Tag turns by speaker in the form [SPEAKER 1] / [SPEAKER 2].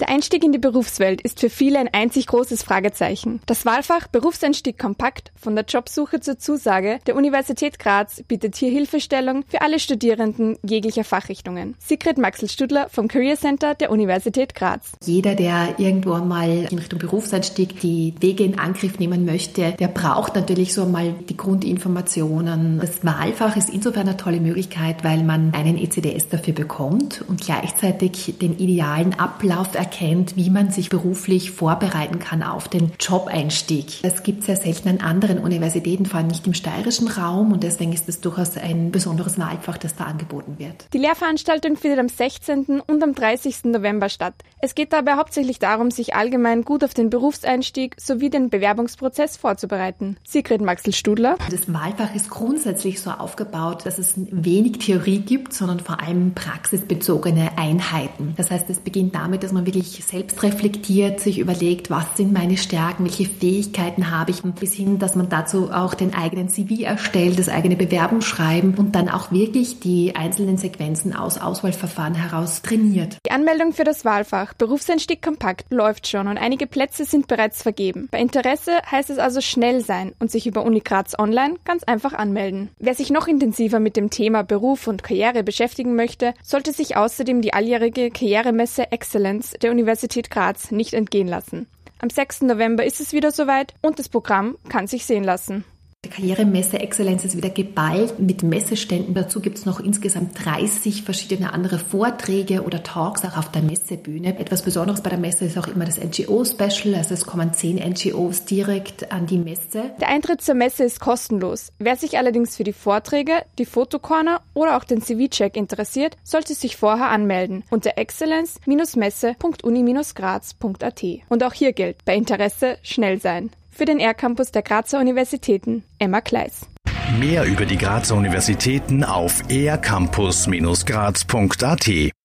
[SPEAKER 1] Der Einstieg in die Berufswelt ist für viele ein einzig großes Fragezeichen. Das Wahlfach Berufseinstieg kompakt von der Jobsuche zur Zusage der Universität Graz bietet hier Hilfestellung für alle Studierenden jeglicher Fachrichtungen. Sigrid Maxel-Studler vom Career Center der Universität Graz.
[SPEAKER 2] Jeder, der irgendwo einmal in Richtung Berufseinstieg die Wege in Angriff nehmen möchte, der braucht natürlich so einmal die Grundinformationen. Das Wahlfach ist insofern eine tolle Möglichkeit, weil man einen ECDS dafür bekommt und gleichzeitig den idealen Ablauf erkennt, wie man sich beruflich vorbereiten kann auf den Job-Einstieg. Das gibt sehr selten an anderen Universitäten, vor allem nicht im steirischen Raum und deswegen ist es durchaus ein besonderes Wahlfach, das da angeboten wird.
[SPEAKER 1] Die Lehrveranstaltung findet am 16. und am 30. November statt. Es geht dabei hauptsächlich darum, sich allgemein gut auf den Berufseinstieg sowie den Bewerbungsprozess vorzubereiten. Sigrid Maxel-Studler.
[SPEAKER 2] Das Wahlfach ist grundsätzlich so aufgebaut, dass es wenig Theorie gibt, sondern vor allem praxisbezogene Einheiten. Das heißt, es beginnt damit, dass man wirklich wirklich selbst reflektiert, sich überlegt, was sind meine Stärken, welche Fähigkeiten habe ich, bis hin, dass man dazu auch den eigenen CV erstellt, das eigene Bewerbung schreiben und dann auch wirklich die einzelnen Sequenzen aus Auswahlverfahren heraus trainiert.
[SPEAKER 1] Die Anmeldung für das Wahlfach Berufseinstieg kompakt läuft schon und einige Plätze sind bereits vergeben. Bei Interesse heißt es also schnell sein und sich über Uni Graz Online ganz einfach anmelden. Wer sich noch intensiver mit dem Thema Beruf und Karriere beschäftigen möchte, sollte sich außerdem die alljährige Karrieremesse Excellence der Universität Graz nicht entgehen lassen. Am 6. November ist es wieder soweit und das Programm kann sich sehen lassen.
[SPEAKER 2] Die Karrieremesse Exzellenz ist wieder geballt mit Messeständen. Dazu gibt es noch insgesamt 30 verschiedene andere Vorträge oder Talks auch auf der Messebühne. Etwas Besonderes bei der Messe ist auch immer das NGO-Special. Also es kommen zehn NGOs direkt an die Messe.
[SPEAKER 1] Der Eintritt zur Messe ist kostenlos. Wer sich allerdings für die Vorträge, die Fotocorner oder auch den CV-Check interessiert, sollte sich vorher anmelden unter exzellenz-messe.uni-graz.at. Und auch hier gilt, bei Interesse schnell sein für den R-Campus der Grazer Universitäten, Emma Kleis.
[SPEAKER 3] Mehr über die Grazer Universitäten auf ercampus-graz.at